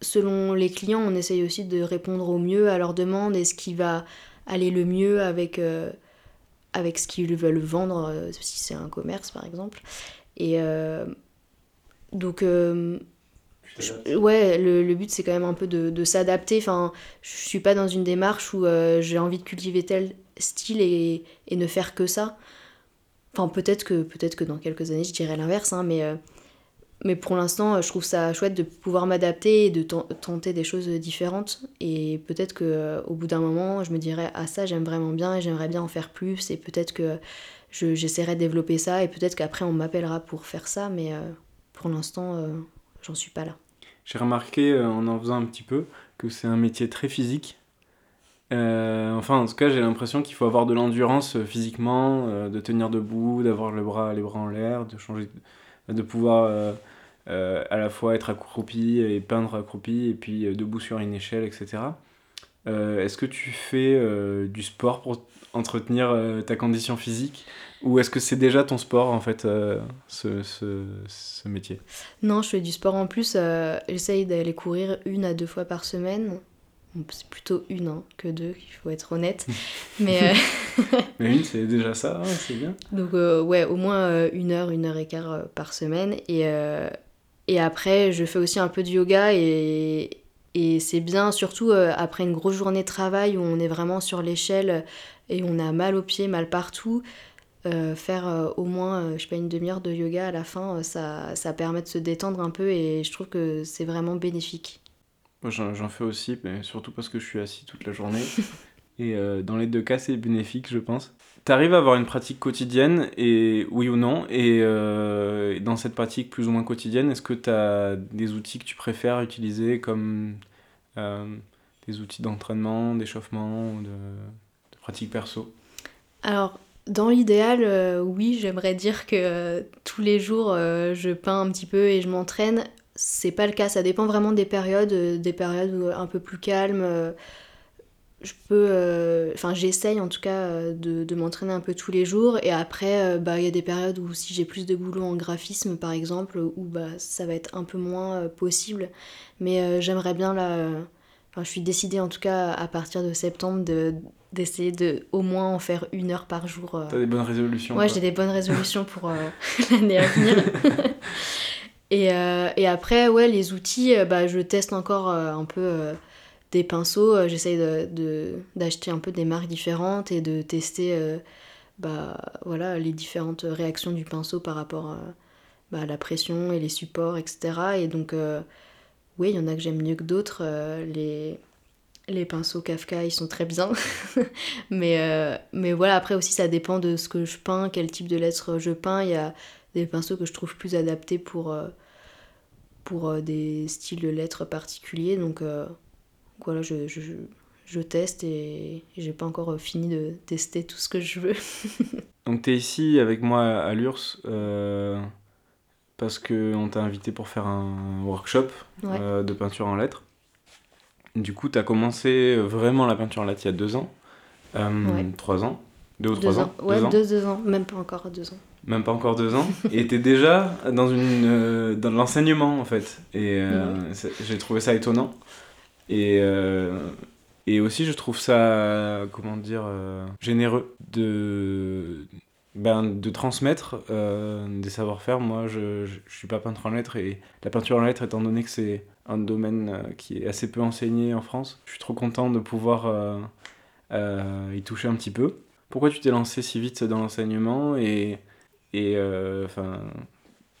B: selon les clients, on essaye aussi de répondre au mieux à leurs demandes et ce qui va aller le mieux avec avec ce qu'ils veulent vendre, euh, si c'est un commerce par exemple. Et euh, donc, euh, ouais, le, but c'est quand même un peu de, s'adapter. Enfin, je suis pas dans une démarche où j'ai envie de cultiver tel style et, et, ne faire que ça. Enfin, peut-être que, peut que dans quelques années je dirais l'inverse, hein, mais mais pour l'instant, je trouve ça chouette de pouvoir m'adapter et de tenter des choses différentes. Et peut-être que euh, au bout d'un moment, je me dirais ah ça j'aime vraiment bien et j'aimerais bien en faire plus. Et peut-être que j'essaierai de développer ça et peut-être qu'après on m'appellera pour faire ça. Mais euh, pour l'instant, euh, j'en suis pas là.
A: J'ai remarqué en en faisant un petit peu que c'est un métier très physique. enfin, en tout cas, j'ai l'impression qu'il faut avoir de l'endurance physiquement, de tenir debout, d'avoir le bras, les bras en l'air, de changer, de pouvoir à la fois être accroupi et peindre accroupi et puis euh, debout sur une échelle, etc. Euh, est-ce que tu fais du sport pour entretenir ta condition physique? Ou est-ce que c'est déjà ton sport en fait, ce, ce, ce, métier?
B: Non, je fais du sport en plus. J'essaye d'aller courir une à deux fois par semaine. C'est plutôt une hein, que deux, il faut être honnête. Mais,
A: Mais une, c'est déjà ça, hein, c'est bien.
B: Donc ouais, au moins une heure, une heure et quart par semaine. Et, et après, je fais aussi un peu de yoga et, et c'est bien, surtout euh, après une grosse journée de travail où on est vraiment sur l'échelle et on a mal aux pieds, mal partout. Euh, faire euh, au moins, je sais pas, une demi-heure de yoga à la fin, ça, ça permet de se détendre un peu et je trouve que c'est vraiment bénéfique.
A: Moi, j'en fais aussi, mais surtout parce que je suis assis toute la journée. Et dans les deux cas, c'est bénéfique, je pense. Tu arrives à avoir une pratique quotidienne, et oui ou non, et dans cette pratique plus ou moins quotidienne, est-ce que tu as des outils que tu préfères utiliser comme des outils d'entraînement, d'échauffement, de, pratique perso?
B: Alors, dans l'idéal, euh, oui, j'aimerais dire que euh, tous les jours euh, je peins un petit peu et je m'entraîne. C'est pas le cas, ça dépend vraiment des périodes, des périodes un peu plus calmes. Je peux, enfin j'essaye en tout cas de, m'entraîner un peu tous les jours et après bah il y a des périodes où si j'ai plus de boulot en graphisme par exemple où bah ça va être un peu moins possible. Mais j'aimerais bien là, enfin je suis décidée en tout cas à partir de septembre de d'essayer de au moins en faire une heure par jour.
A: Euh. T'as des bonnes résolutions
B: Ouais, j'ai des bonnes résolutions pour euh, l'année à venir. et, euh, et, après, ouais, les outils, bah, je teste encore un peu des pinceaux. J'essaye de, d'acheter un peu des marques différentes et de tester bah, voilà, les différentes réactions du pinceau par rapport bah, à la pression et les supports, etc. Et donc, oui, il y en a que j'aime mieux que d'autres. les les pinceaux Kafka, ils sont très bien. mais, euh, mais voilà, après aussi, ça dépend de ce que je peins, quel type de lettres je peins. Il y a des pinceaux que je trouve plus adaptés pour, euh, pour euh, des styles de lettres particuliers. Donc voilà, je, je, je, teste et j'ai pas encore fini de tester tout ce que je veux.
A: Donc tu es ici avec moi à l'URSS parce qu'on t'a invité pour faire un workshop de peinture en lettres. Du coup, tu as commencé vraiment la peinture en latte il y a deux ans, euh, trois ans, deux ou trois ans.
B: Ouais, deux, deux, ans, même pas encore deux ans.
A: Même pas encore deux ans. et tu es déjà dans, une, euh, dans l'enseignement, en fait. Et euh, j'ai trouvé ça étonnant. Et, et aussi, je trouve ça, comment dire, généreux de, ben, de transmettre des savoir-faire. Moi, je ne suis pas peintre en lettres et la peinture en lettres, étant donné que c'est un domaine euh, qui est assez peu enseigné en France. Je suis trop content de pouvoir euh, euh, y toucher un petit peu. Pourquoi tu t'es lancé si vite dans l'enseignement et, et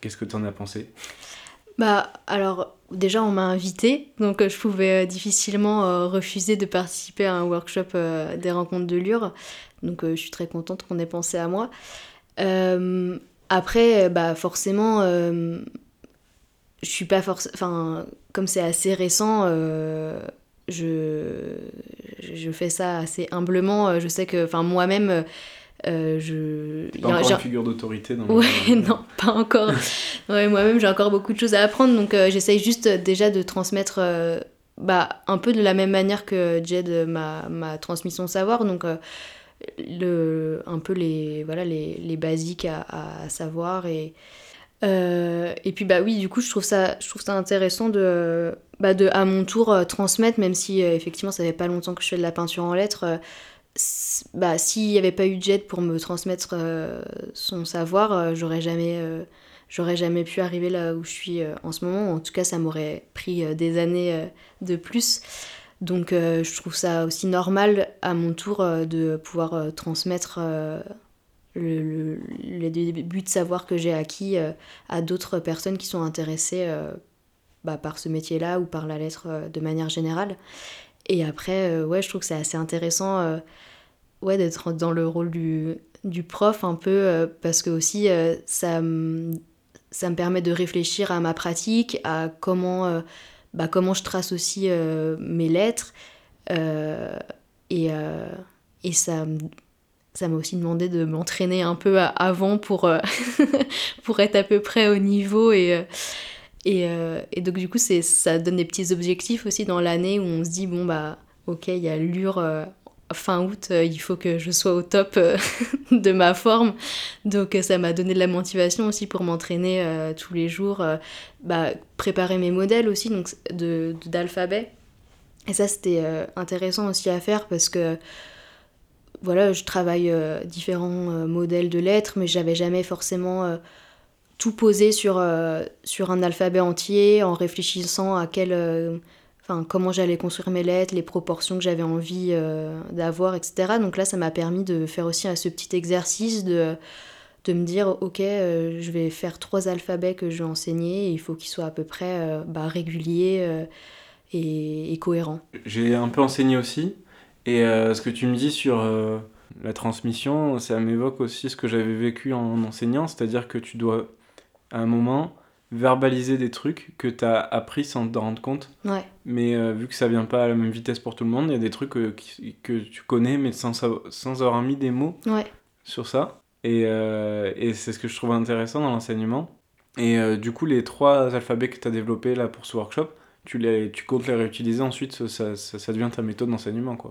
A: qu'est-ce que tu en as pensé?
B: Bah alors déjà on m'a invité donc je pouvais difficilement refuser de participer à un workshop des rencontres de Lure donc je suis très contente qu'on ait pensé à moi. après bah forcément je suis pas forcément. Enfin, comme c'est assez récent, euh, je, je fais ça assez humblement. Euh, je sais que, enfin, moi-même. Euh, je...
A: Pas encore une figure d'autorité dans
B: Ouais, non, pas encore. ouais, moi-même, j'ai encore beaucoup de choses à apprendre, donc j'essaye juste déjà de transmettre bah, un peu de la même manière que Jed m'a transmis son savoir, donc le, un peu les, voilà, les, les basiques à, à savoir et, euh, et puis bah oui, du coup, je trouve ça, je trouve ça intéressant de, bah de à mon tour euh, transmettre, même si euh, effectivement ça fait pas longtemps que je fais de la peinture en lettres. Bah s'il n'y avait pas eu Jet pour me transmettre son savoir, j'aurais jamais, j'aurais jamais pu arriver là où je suis en ce moment. En tout cas, ça m'aurait pris des années de plus. Donc je trouve ça aussi normal à mon tour de pouvoir transmettre le, le, début de savoir que j'ai acquis euh, à d'autres personnes qui sont intéressées euh, bah, par ce métier-là ou par la lettre euh, de manière générale. Et après, ouais, je trouve que c'est assez intéressant ouais, d'être dans le rôle du, prof un peu, parce que aussi ça, ça me permet de réfléchir à ma pratique, à comment, bah, comment je trace aussi mes lettres. et, et ça ça m'a aussi demandé de m'entraîner un peu avant pour, euh, pour être à peu près au niveau euh, et, euh, et donc du coup ça donne des petits objectifs aussi dans l'année où on se dit bon bah ok il y a l'UR fin août il faut que je sois au top de ma forme. Donc ça m'a donné de la motivation aussi pour m'entraîner tous les jours bah, préparer mes modèles aussi donc de d'alphabet. Et ça c'était intéressant aussi à faire parce que voilà, je travaille euh, différents euh, modèles de lettres, mais j'avais jamais forcément euh, tout posé sur, sur un alphabet entier en réfléchissant à quel, enfin, comment j'allais construire mes lettres, les proportions que j'avais envie d'avoir, etc. Donc là, ça m'a permis de faire aussi ce petit exercice de, de me dire, ok, je vais faire trois alphabets que je vais enseigner, il faut qu'ils soient à peu près bah, réguliers et, et cohérents.
A: J'ai un peu enseigné aussi, Et ce que tu me dis sur la transmission, ça m'évoque aussi ce que j'avais vécu en enseignant, c'est-à-dire que tu dois, à un moment, verbaliser des trucs que tu as appris sans te rendre compte.
B: Ouais.
A: Mais euh, vu que ça vient pas à la même vitesse pour tout le monde, il y a des trucs que, que tu connais mais sans, sans avoir mis des mots sur ça. Et, euh, et c'est ce que je trouve intéressant dans l'enseignement. Et euh, du coup, les trois alphabets que tu as développés là pour ce workshop, tu, les, tu comptes les réutiliser ensuite, ça, ça, ça devient ta méthode d'enseignement, quoi.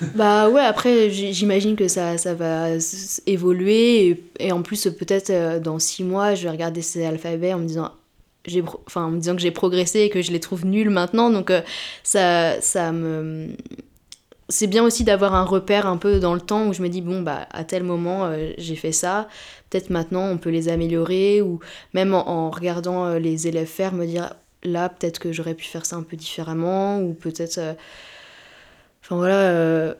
B: Bah ouais, après, j'imagine que ça, ça va évoluer, et, en plus, peut-être euh, dans six mois, je vais regarder ces alphabets en me disant, enfin, en me disant que j'ai progressé et que je les trouve nuls maintenant, donc euh, ça, ça me... C'est bien aussi d'avoir un repère un peu dans le temps où je me dis, bon, bah, à tel moment, euh, j'ai fait ça, peut-être maintenant on peut les améliorer, ou même en, en regardant les élèves faire, me dire, là, peut-être que j'aurais pu faire ça un peu différemment, ou peut-être. Euh, enfin voilà. Euh,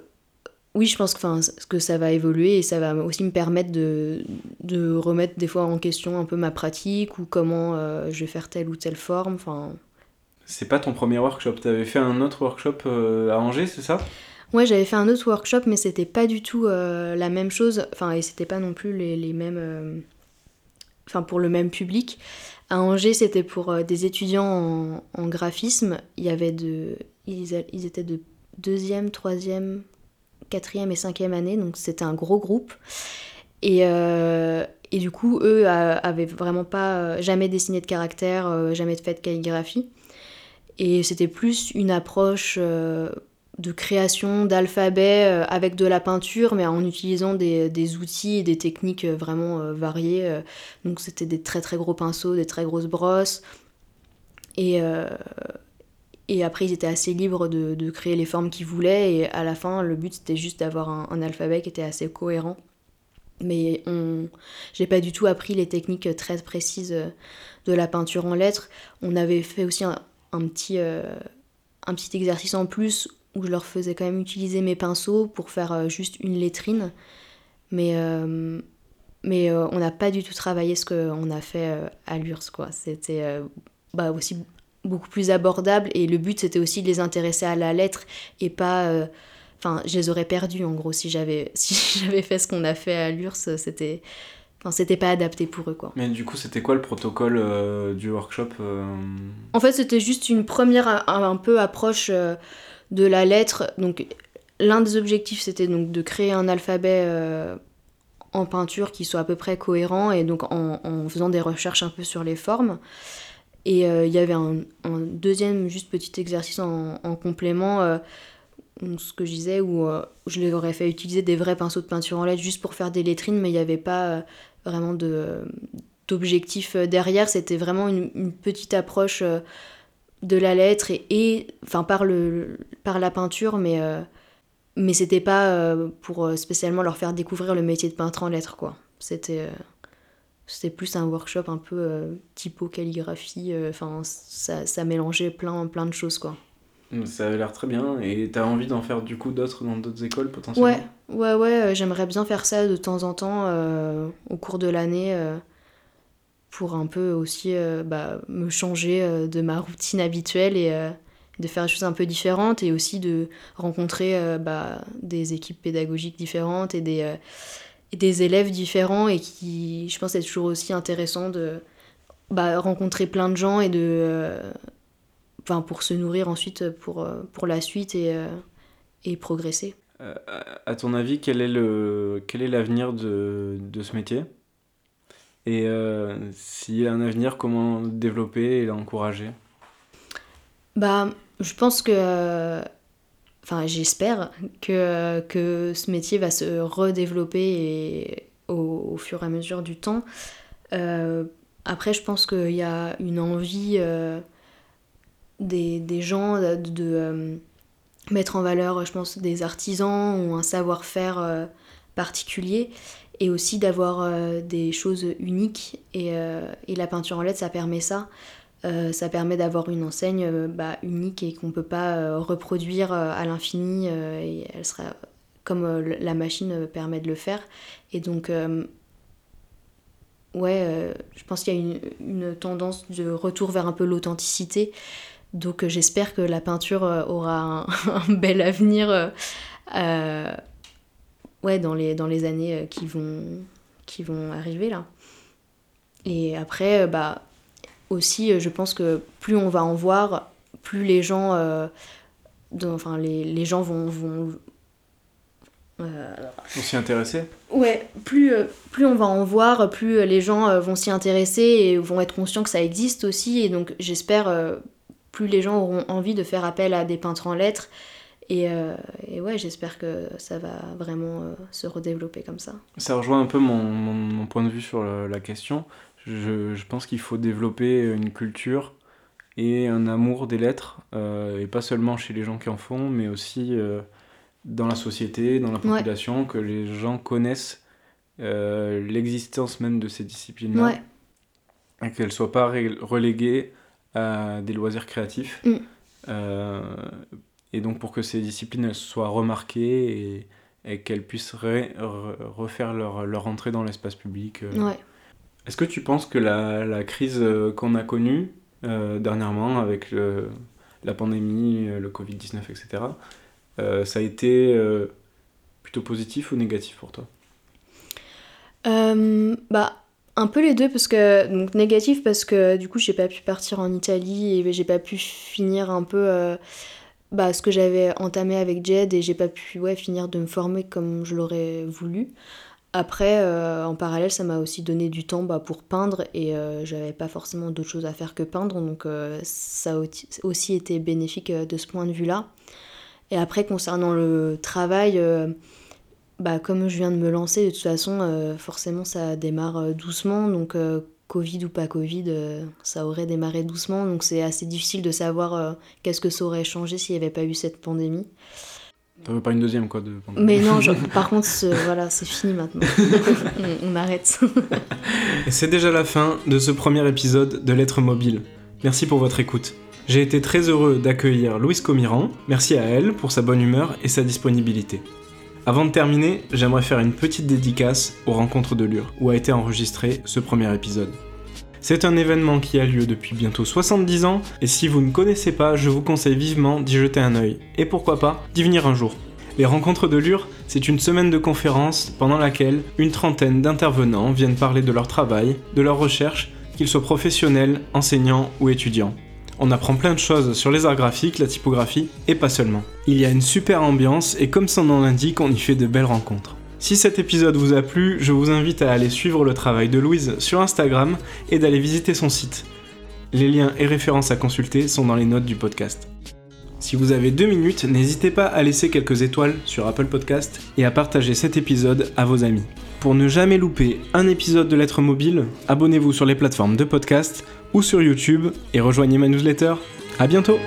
B: oui, je pense que, que ça va évoluer et ça va aussi me permettre de, de remettre des fois en question un peu ma pratique ou comment euh, je vais faire telle ou telle forme. Enfin.
A: C'est pas ton premier workshop, tu avais fait un autre workshop à Angers, c'est ça?
B: Ouais, j'avais fait un autre workshop, mais c'était pas du tout la même chose. Enfin, et c'était pas non plus les, les mêmes. Enfin, pour le même public. À Angers, c'était pour euh, des étudiants en, graphisme. Il y avait de, ils, étaient de deuxième, troisième, quatrième et cinquième année, donc c'était un gros groupe. Et, euh, et du coup, eux avaient vraiment pas euh, jamais dessiné de caractère, jamais fait de calligraphie. Et c'était plus une approche de création d'alphabet euh, avec de la peinture, mais en utilisant des, outils et des techniques euh, vraiment euh, variées. Donc c'était des très très gros pinceaux, des très grosses brosses. Et, et après, ils étaient assez libres de, créer les formes qu'ils voulaient. Et à la fin, le but c'était juste d'avoir un, alphabet qui était assez cohérent. Mais on... j'ai pas du tout appris les techniques très précises de la peinture en lettres. On avait fait aussi un, un petit exercice en plus où je leur faisais quand même utiliser mes pinceaux pour faire euh, juste une lettrine. Mais, euh, mais euh, on n'a pas du tout travaillé ce qu'on a fait à l'URSS, quoi. C'était bah, aussi beaucoup plus abordable et le but c'était aussi de les intéresser à la lettre et pas... Enfin, je les aurais perdus en gros si j'avais si j'avais fait ce qu'on a fait à l'URSS, c'était... Enfin, c'était pas adapté pour eux, quoi.
A: Mais du coup, c'était quoi le protocole du workshop
B: En fait, c'était juste une première un, peu approche de la lettre. Donc, l'un des objectifs, c'était donc de créer un alphabet euh, en peinture qui soit à peu près cohérent et donc en, faisant des recherches un peu sur les formes. Et euh, il y avait un, deuxième, juste petit exercice en, complément, euh, ce que je disais, où je leur aurais fait utiliser des vrais pinceaux de peinture en lettres juste pour faire des lettrines, mais il n'y avait pas vraiment d'objectif derrière. C'était vraiment une, petite approche de la lettre et, enfin par le par la peinture mais euh, mais c'était pas euh, pour euh, spécialement leur faire découvrir le métier de peintre en lettres quoi. C'était c'était plus un workshop un peu typo calligraphie enfin ça, ça, mélangeait plein plein de choses quoi.
A: Ça avait l'air très bien. Et t'as envie d'en faire du coup d'autres dans d'autres écoles potentiellement?
B: Ouais ouais ouais j'aimerais bien faire ça de temps en temps au cours de l'année pour un peu aussi euh, bah, me changer euh, de ma routine habituelle et euh, de faire des choses un peu différentes et aussi de rencontrer bah, des équipes pédagogiques différentes et des, élèves différents et qui, je pense, c'est toujours aussi intéressant de bah, rencontrer plein de gens et de... Enfin, pour se nourrir ensuite pour, pour la suite et, progresser.
A: à ton avis, quel est l'avenir de ce métier? Et euh, s'il y a un avenir, comment développer et l'encourager?
B: Bah, je pense que. Enfin, j'espère que, que ce métier va se redévelopper et, au, fur et à mesure du temps. Euh, après, je pense qu'il y a une envie euh, des, des, gens de, de mettre en valeur, je pense, des artisans ou un savoir-faire particulier et aussi d'avoir euh, des choses uniques. Et, euh, et, la peinture en lettres, ça permet ça. Euh, ça permet d'avoir une enseigne bah, unique et qu'on ne peut pas reproduire à l'infini. elle sera comme la machine permet de le faire. Et donc, ouais, je pense qu'il y a une, tendance de retour vers un peu l'authenticité. Donc j'espère que la peinture aura un bel avenir ouais, dans les, dans les années qui vont, qui vont arriver là. Et après, bah, aussi, je pense que plus on va en voir, plus les gens, enfin, les, les, gens vont, vont
A: euh, vont s'y intéresser
B: Ouais, plus, euh, plus on va en voir, plus euh, les gens vont s'y intéresser et vont être conscients que ça existe aussi. Et donc j'espère, plus les gens auront envie de faire appel à des peintres en lettres. Et, et ouais, j'espère que ça va vraiment se redévelopper comme ça.
A: Ça rejoint un peu mon, mon, point de vue sur la question. Je, je pense qu'il faut développer une culture et un amour des lettres, et pas seulement chez les gens qui en font, mais aussi dans la société, dans la population, que les gens connaissent euh, l'existence même de ces disciplines-là. Et qu'elles ne soient pas reléguées à des loisirs créatifs. Mm. Euh, et donc pour que ces disciplines soient remarquées et, et qu'elles puissent refaire leur, leur, entrée dans l'espace public. Euh. Est-ce que tu penses que la, la crise qu'on a connue dernièrement avec la pandémie, le Covid-19, etc., euh, ça a été euh, plutôt positif ou négatif pour toi?
B: Euh, Bah un peu les deux parce que donc négatif parce que du coup j'ai pas pu partir en Italie et j'ai pas pu finir un peu bah, ce que j'avais entamé avec Jed et j'ai pas pu ouais, finir de me former comme je l'aurais voulu. Après, en parallèle, ça m'a aussi donné du temps bah, pour peindre et j'avais pas forcément d'autres choses à faire que peindre, donc ça a aussi été bénéfique de ce point de vue-là. Et après, concernant le travail, euh, bah, comme je viens de me lancer, de toute façon, euh, forcément, ça démarre euh, doucement. Donc, Covid ou pas Covid, ça aurait démarré doucement. Donc, c'est assez difficile de savoir qu'est-ce que ça aurait changé s'il n'y avait pas eu cette pandémie.
A: T'en veux pas une deuxième, quoi, de
B: Mais non, par contre, voilà, c'est fini maintenant. on, on arrête.
A: C'est déjà la fin de ce premier épisode de Lettres Mobile. Merci pour votre écoute. J'ai été très heureux d'accueillir Louise Comiran, merci à elle pour sa bonne humeur et sa disponibilité. Avant de terminer, j'aimerais faire une petite dédicace aux rencontres de Lure, où a été enregistré ce premier épisode. C'est un événement qui a lieu depuis bientôt 70 ans, et si vous ne connaissez pas, je vous conseille vivement d'y jeter un œil, et pourquoi pas d'y venir un jour. Les rencontres de Lure, c'est une semaine de conférences pendant laquelle une trentaine d'intervenants viennent parler de leur travail, de leur recherche, qu'ils soient professionnels, enseignants ou étudiants. On apprend plein de choses sur les arts graphiques, la typographie, et pas seulement. Il y a une super ambiance et comme son nom l'indique, on y fait de belles rencontres. Si cet épisode vous a plu, je vous invite à aller suivre le travail de Louise sur Instagram et d'aller visiter son site. Les liens et références à consulter sont dans les notes du podcast. Si vous avez deux minutes, n'hésitez pas à laisser quelques étoiles sur Apple Podcast et à partager cet épisode à vos amis. Pour ne jamais louper un épisode de Lettres Mobile, abonnez-vous sur les plateformes de podcast ou sur YouTube et rejoignez ma newsletter. A bientôt